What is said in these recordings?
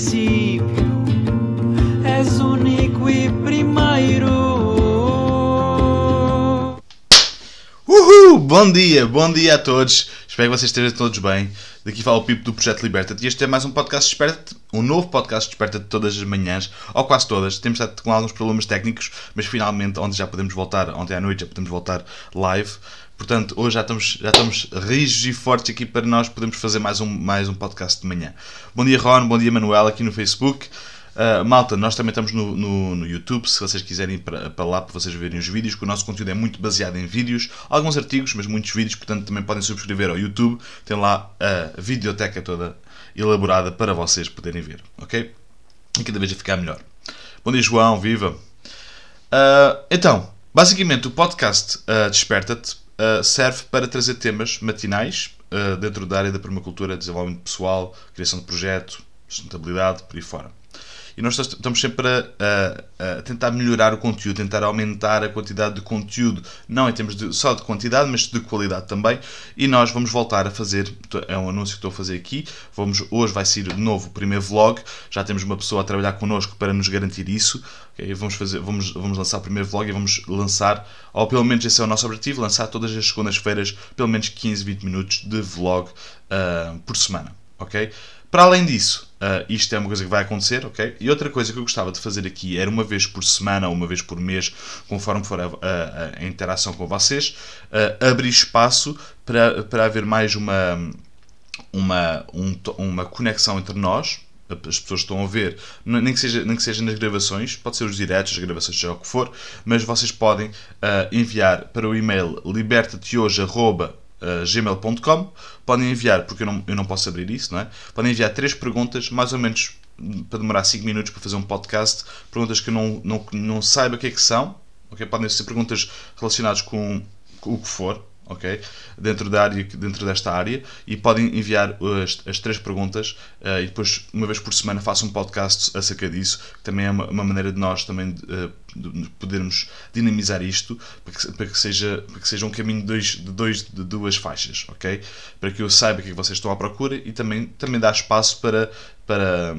princípio, és único e primeiro. Uhul! Bom dia, bom dia a todos. Espero que vocês estejam todos bem. Daqui fala o Pipo do Projeto Liberta-te. E este é mais um podcast Desperta-te, um novo podcast Desperta-te todas as manhãs, ou quase todas. Temos estado com alguns problemas técnicos, mas finalmente ontem já podemos voltar, ontem à noite já podemos voltar live. Portanto, hoje já estamos, já estamos rijos e fortes aqui para nós podermos fazer mais um, mais um podcast de manhã. Bom dia, Ron, bom dia, Manuel, aqui no Facebook. Uh, malta, nós também estamos no, no, no, YouTube, se vocês quiserem ir para, para lá para vocês verem os vídeos, que o nosso conteúdo é muito baseado em vídeos, alguns artigos, mas muitos vídeos, portanto também podem subscrever ao YouTube, tem lá a videoteca toda elaborada para vocês poderem ver, ok? E cada vez a ficar melhor. Bom dia, João, viva! Uh, então, basicamente o podcast uh, Desperta-te serve para trazer temas matinais dentro da área da permacultura, desenvolvimento pessoal, criação de projeto, sustentabilidade, por aí fora. E nós estamos sempre a, a, a, tentar melhorar o conteúdo, tentar aumentar a quantidade de conteúdo, não em termos de, só de quantidade, mas de qualidade também. E nós vamos voltar a fazer, é um anúncio que estou a fazer aqui. Vamos, hoje vai ser de novo o primeiro vlog. Já temos uma pessoa a trabalhar connosco para nos garantir isso. Okay? Vamos, fazer, vamos, vamos lançar o primeiro vlog e vamos lançar, ou pelo menos esse é o nosso objetivo, lançar todas as segundas-feiras pelo menos 15, 20 minutos de vlog uh, por semana. Ok? Para além disso, uh, isto é uma coisa que vai acontecer, ok? E outra coisa que eu gostava de fazer aqui era uma vez por semana ou uma vez por mês, conforme for a, a, a interação com vocês, uh, abrir espaço para, para haver mais uma, uma, um, uma conexão entre nós, as pessoas estão a ver, nem que, seja, nem que seja nas gravações, pode ser os diretos, as gravações, seja o que for, mas vocês podem uh, enviar para o e-mail libertatehoje.com uh, gmail.com. Podem enviar, porque eu não, eu não posso abrir isso, não é? Podem enviar três perguntas, mais ou menos para demorar 5 minutos para fazer um podcast. Perguntas que eu não, não, não saiba o que é que são. Okay? Podem ser perguntas relacionadas com, com o que for ok? Dentro, da área, dentro desta área e podem enviar as, as três perguntas uh, e depois, uma vez por semana, faço um podcast acerca disso, que também é uma, uma maneira de nós também uh, de podermos dinamizar isto para que, para que, seja, para que seja um caminho de, dois, de, dois, de duas faixas, ok? Para que eu saiba o que é vocês estão à procura e também, também espaço para, para,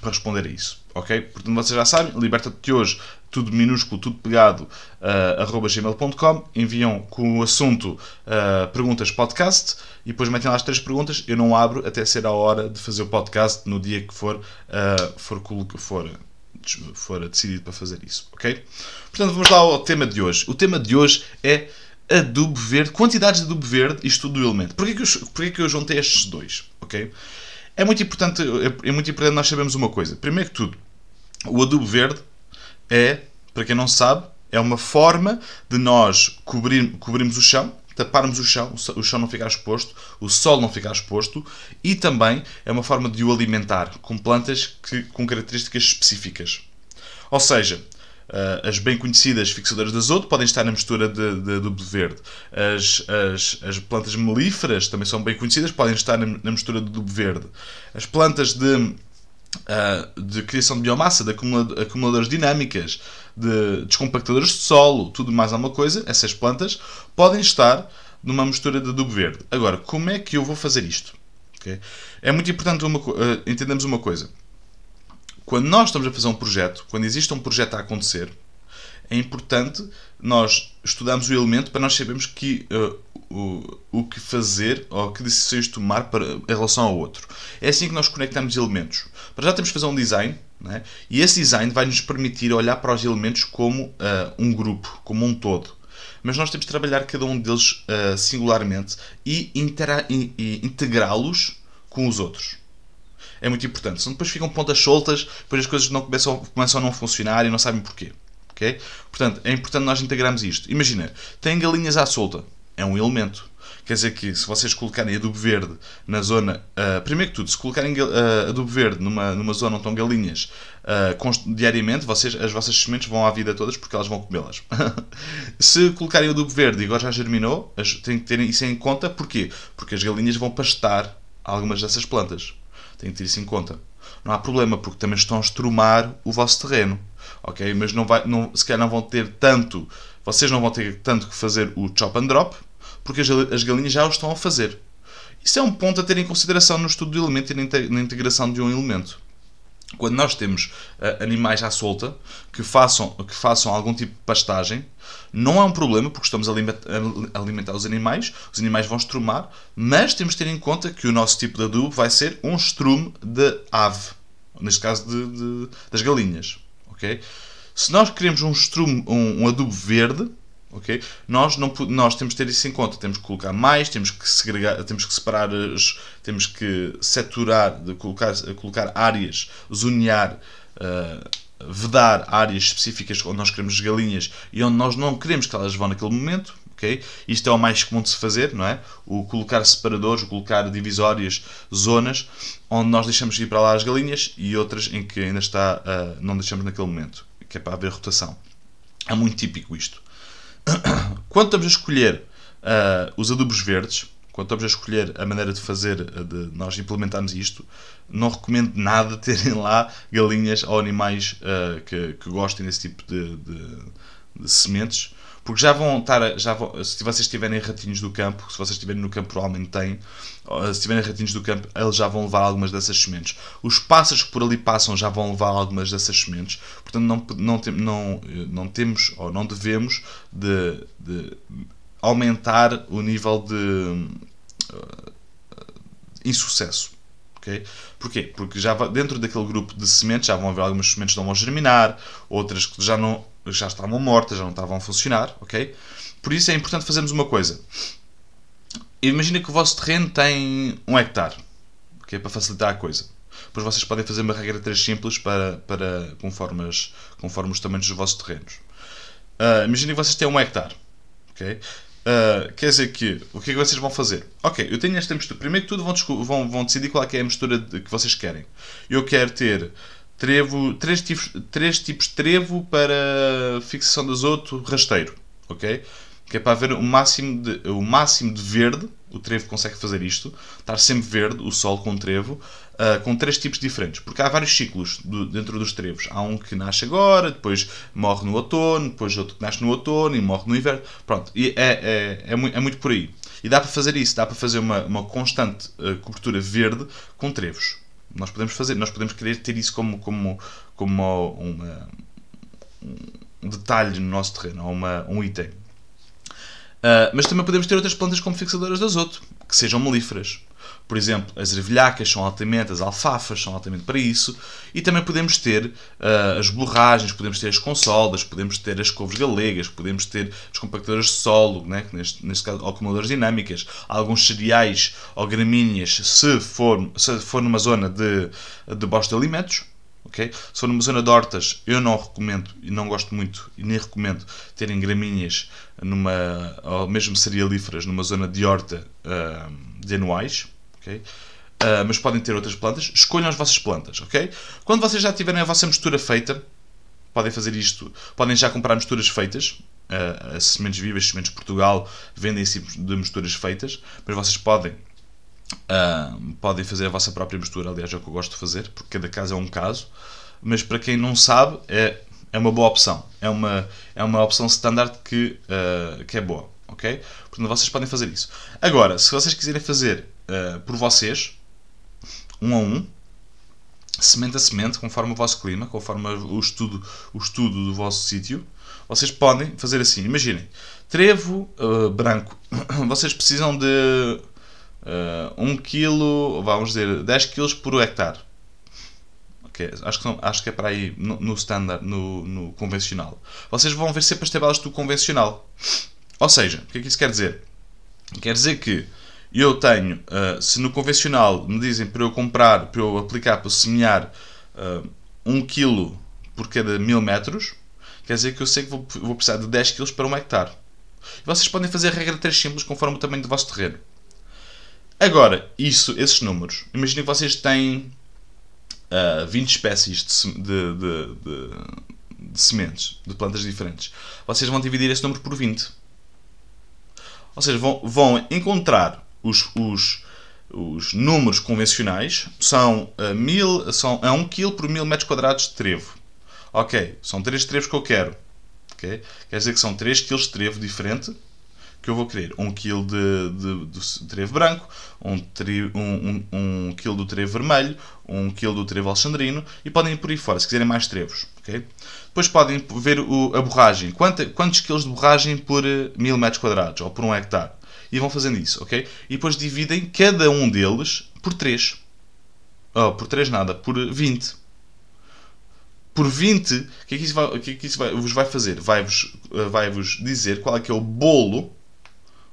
para responder a isso, ok? Portanto, vocês já sabem, liberta-te hoje tudo minúsculo, tudo pegado, uh, arroba gmail.com, enviam com o assunto uh, perguntas podcast e depois metem lá as três perguntas. Eu não abro até ser a hora de fazer o podcast no dia que for, uh, for, for, for decidido para fazer isso, ok? Portanto, vamos lá ao tema de hoje. O tema de hoje é adubo verde, quantidades de adubo verde e estudo do elemento. Porquê que eu, porquê que eu juntei estes dois, ok? É muito importante, é, é muito importante nós sabermos uma coisa. Primeiro que tudo, o adubo verde é, para quem não sabe, é uma forma de nós cobrir, cobrirmos o chão, taparmos o chão, o chão não ficar exposto, o sol não ficar exposto e também é uma forma de o alimentar com plantas que, com características específicas. Ou seja, Uh, as bem conhecidas fixadoras de azoto podem estar na mistura de, de adubo verde. As, as, as, plantas melíferas também são bem conhecidas, podem estar na, na mistura adubo verde. As plantas de uh, de criação de biomassa, de acumuladores dinâmicas, de descompactadores de solo, tudo mais alguma coisa, essas plantas podem estar numa mistura de adubo verde. Agora, como é que eu vou fazer isto? Okay? É muito importante uma, uh, entendermos uma coisa. Quando nós estamos a fazer um projeto, quando existe um projeto a acontecer, é importante nós estudarmos o elemento para nós sabermos que, uh, o, o que fazer ou que decisões tomar para, em relação ao outro. É assim que nós conectamos elementos. Para já temos que fazer um design né? e esse design vai nos permitir olhar para os elementos como uh, um grupo, como um todo. Mas nós temos de trabalhar cada um deles uh, singularmente e, e, e integrá-los com os outros é muito importante. Senão depois ficam pontas soltas, depois as coisas não começam, começam a não funcionar e não sabem porquê. Okay? Portanto, é importante nós integrarmos isto. Imagina, tem galinhas à solta. É um elemento. Quer dizer que se vocês colocarem adubo verde na zona. Uh, primeiro que tudo, se colocarem uh, adubo verde numa, numa zona onde estão galinhas uh, diariamente, vocês, as vossas sementes vão à vida todas porque elas vão comê-las. se colocarem adubo verde e agora já germinou, têm que ter isso em conta. Porquê? Porque as galinhas vão pastar algumas dessas plantas. Têm que ter isso em conta. Não há problema, porque também estão a estrumar o vosso terreno ok? Mas não vai, não, se calhar não vão ter tanto, vocês não vão ter tanto que fazer o chop and drop, porque as, as galinhas já o estão a fazer. Isso é um ponto a ter em consideração no estudo do elemento e na integração de um elemento. quando nós temos uh, animais à solta que façam, que façam algum tipo de pastagem, não é um problema porque estamos a alimentar os animais, os animais vão estrumar, mas temos de ter em conta que o nosso tipo de adubo vai ser um estrume de ave, neste caso de, de, das galinhas. Se nós queremos um, estrume, um, um adubo verde, ok? Nós, não, nós temos que ter isso em conta. Temos que colocar mais, temos que segregar, temos que separar, as, temos que saturar, colocar, colocar áreas, zonear, uh, vedar áreas específicas onde nós queremos as galinhas e onde nós não queremos que elas vão naquele momento. Isto é o mais comum de se fazer, não é? O colocar separadores, o colocar divisórias, zonas, onde nós deixamos ir para lá as galinhas e outras em que ainda está, uh, não deixamos naquele momento, que é para haver rotação. É muito típico isto. Quando estamos a escolher uh, os adubos verdes, quando estamos a escolher a maneira de fazer, de nós implementarmos isto, não recomendo nada terem lá galinhas ou animais uh, que, que, gostem desse tipo de, de, de, sementes, porque já vão estar, já vão, se vocês tiverem ratinhos do campo, se vocês estiverem no campo provavelmente têm, se tiverem ratinhos do campo, eles já vão levar algumas dessas sementes. Os pássaros que por ali passam já vão levar algumas dessas sementes. Portanto, não, não, tem, não, não temos ou não devemos de, de aumentar o nível de uh, insucesso. Okay? Porquê? Porque já dentro daquele grupo de sementes já vão haver algumas sementes que não vão germinar, outras que já, não, já estavam mortas, já não estavam a funcionar. Okay? Por isso é importante fazermos uma coisa imagina que o vosso terreno tem um hectare, okay, para facilitar a coisa. Depois vocês podem fazer uma regra 3 simples para, para, conforme, as, conforme os tamanhos dos vossos terrenos. Uh, imagina que vocês têm um hectare. Okay? Uh, quer dizer que o que é que vocês vão fazer? Ok, eu tenho esta mistura. Primeiro que tudo vão, vão, vão decidir qual é, é a mistura de, que vocês querem. Eu quero ter trevo, três, tipos, três tipos de trevo para fixação de azoto rasteiro. Ok? que é para haver o máximo de, o máximo de verde, o trevo consegue fazer isto, estar sempre verde, o sol com o trevo, uh, com três tipos diferentes, porque há vários ciclos do, dentro dos trevos. Há um que nasce agora, depois morre no outono, depois outro que nasce no outono e morre no inverno. Pronto, e é, é, é, muito, é muito por aí. E dá para fazer isso, dá para fazer uma, uma constante uh, cobertura verde com trevos. Nós podemos fazer, nós podemos querer ter isso como, como, como uma, um detalhe no nosso terreno, uma, um item. Uh, mas também podemos ter outras plantas como fixadoras de azoto, que sejam melíferas. Por exemplo, as ervilhacas são altamente, as alfafas são altamente para isso. E também podemos ter uh, as borragens, podemos ter as consoldas, podemos ter as couves galegas, podemos ter as compactadoras de solo, né, neste, neste caso acumuladoras dinâmicas, alguns cereais ou gramíneas, se for, se for numa zona de, de bosque de alimentos. Okay? Se for numa zona de hortas, eu não recomendo e não gosto muito e nem recomendo terem gramíneas numa, ou mesmo cerealíferas numa zona de horta uh, de anuais. Okay? Uh, mas podem ter outras plantas. Escolham as vossas plantas. Okay? Quando vocês já tiverem a vossa mistura feita, podem fazer isto. Podem já comprar misturas feitas. Uh, sementes vivas, sementes Portugal, vendem esse tipo de misturas feitas. Mas vocês podem Uh, podem fazer a vossa própria mistura, aliás, é o que eu gosto de fazer, porque cada caso é um caso. Mas para quem não sabe, é, é uma boa opção. É uma, é uma opção standard que, uh, que é boa. Ok? Portanto, vocês podem fazer isso. Agora, se vocês quiserem fazer uh, por vocês, um a um, semente a semente, conforme o vosso clima, conforme o estudo, o estudo do vosso sítio, vocês podem fazer assim. Imaginem, trevo branco. Vocês precisam de uh, 1 kg, vamos dizer, 10 kg por hectare. Okay, acho, que são, acho que é para aí no, no standard, no, no, convencional. Vocês vão ver sempre as tabelas do convencional. Ou seja, o que é que isso quer dizer? Quer dizer que eu tenho, uh, se no convencional me dizem para eu comprar, para eu aplicar, para eu semear uh, 1 kg por cada 1000 metros, quer dizer que eu sei que vou, vou precisar de 10 kg para 1 hectare. E vocês podem fazer a regra 3 simples conforme o tamanho do vosso terreno. Agora, isso, esses números, imaginem que vocês têm uh, 20 espécies de, de, de, de, sementes, de plantas diferentes. Vocês vão dividir esse número por 20. Ou seja, vão, vão encontrar os, os, os números convencionais, são, uh, mil, são a 1 kg por 1000 metros quadrados de trevo. Ok, são 3 trevos que eu quero. Okay? Quer dizer que são 3 kg de trevo diferente que eu vou querer 1 kg de, de, de trevo branco, 1 tri, um, um, um kg do trevo vermelho, 1 kg do trevo alexandrino e podem ir por aí fora se quiserem mais trevos. Okay? Depois podem ver o, a borragem, Quanto, quantos quilos de borragem por eh, mil metros quadrados ou por um hectare. E vão fazendo isso, ok? E depois dividem cada um deles por 3. Oh, por 3 nada, por 20 por 20, o que é que isso, vai, que é que isso vai, vos vai fazer? Vai-vos eh, vai -vos dizer qual é que é o bolo,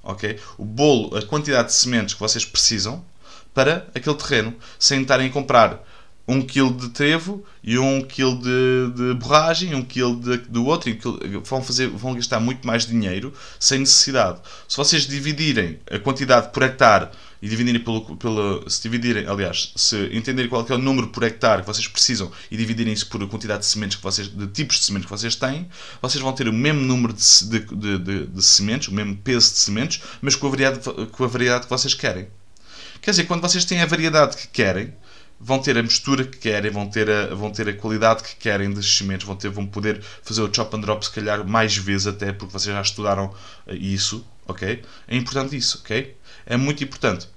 ok? O bolo, a quantidade de sementes que vocês precisam para aquele terreno, sem estarem a comprar 1 kg de trevo e 1 kg de, de borragem, 1 kg do outro, vão, fazer, vão gastar muito mais dinheiro sem necessidade. Se vocês dividirem a quantidade por hectare e dividirem pelo, pelo se dividirem, aliás, se entenderem qual é o número por hectare que vocês precisam e dividirem isso por a quantidade de sementes que vocês, de tipos de sementes que vocês têm, vocês vão ter o mesmo número de, de, de, de sementes, o mesmo peso de sementes, mas com a, variedade, com a variedade que vocês querem. Quer dizer, quando vocês têm a variedade que querem, vão ter a mistura que querem, vão ter a, vão ter a qualidade que querem desses sementes, vão, ter, vão poder fazer o chop and drop se calhar mais vezes até, porque vocês já estudaram isso, ok? É importante isso, ok? É muito importante.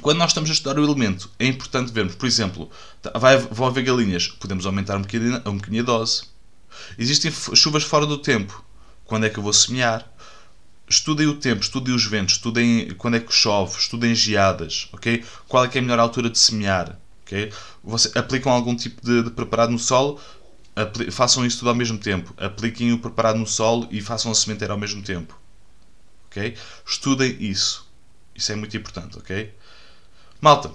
Quando nós estamos a estudar o elemento, é importante vermos, por exemplo, tá, vai, vão haver galinhas, podemos aumentar um bocadinho, um bocadinho a dose. Existem chuvas fora do tempo. Quando é que eu vou semear? Estudem o tempo, estudem os ventos, estudem quando é que chove, estudem geadas, ok? Qual é que é a melhor altura de semear, ok? Você, aplicam algum tipo de, de preparado no solo, façam isso tudo ao mesmo tempo. Apliquem o preparado no solo e façam a sementeira ao mesmo tempo, Estudem isso. Isso é muito importante, ok? Malta,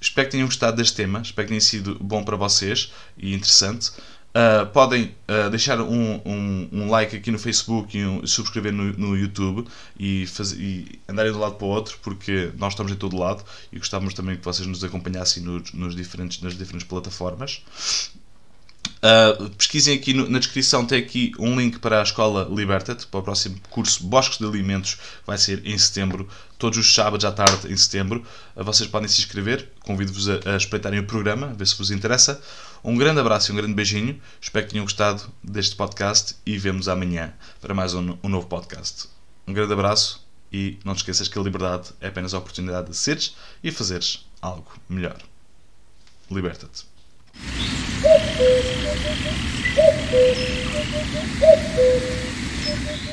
espero que tenham gostado deste tema, espero que tenha sido bom para vocês e interessante. Uh, podem uh, deixar um, um, um, like aqui no Facebook e um, subscrever no, no YouTube e, faz, e andarem de um lado para o outro, porque nós estamos em todo lado e gostávamos também que vocês nos acompanhassem nos diferentes, nas diferentes plataformas. Uh, pesquisem aqui no, na descrição, tem aqui um link para a Escola Liberta-te, para o próximo curso Bosques de Alimentos, vai ser em setembro, todos os sábados à tarde em setembro. Uh, vocês podem se inscrever, convido-vos a, a espreitarem o programa, ver se vos interessa. Um grande abraço e um grande beijinho, espero que tenham gostado deste podcast e vemos amanhã para mais um, um novo podcast. Um grande abraço e não te esqueças que a liberdade é apenas a oportunidade de seres e fazeres algo melhor. Liberta-te. Thank you.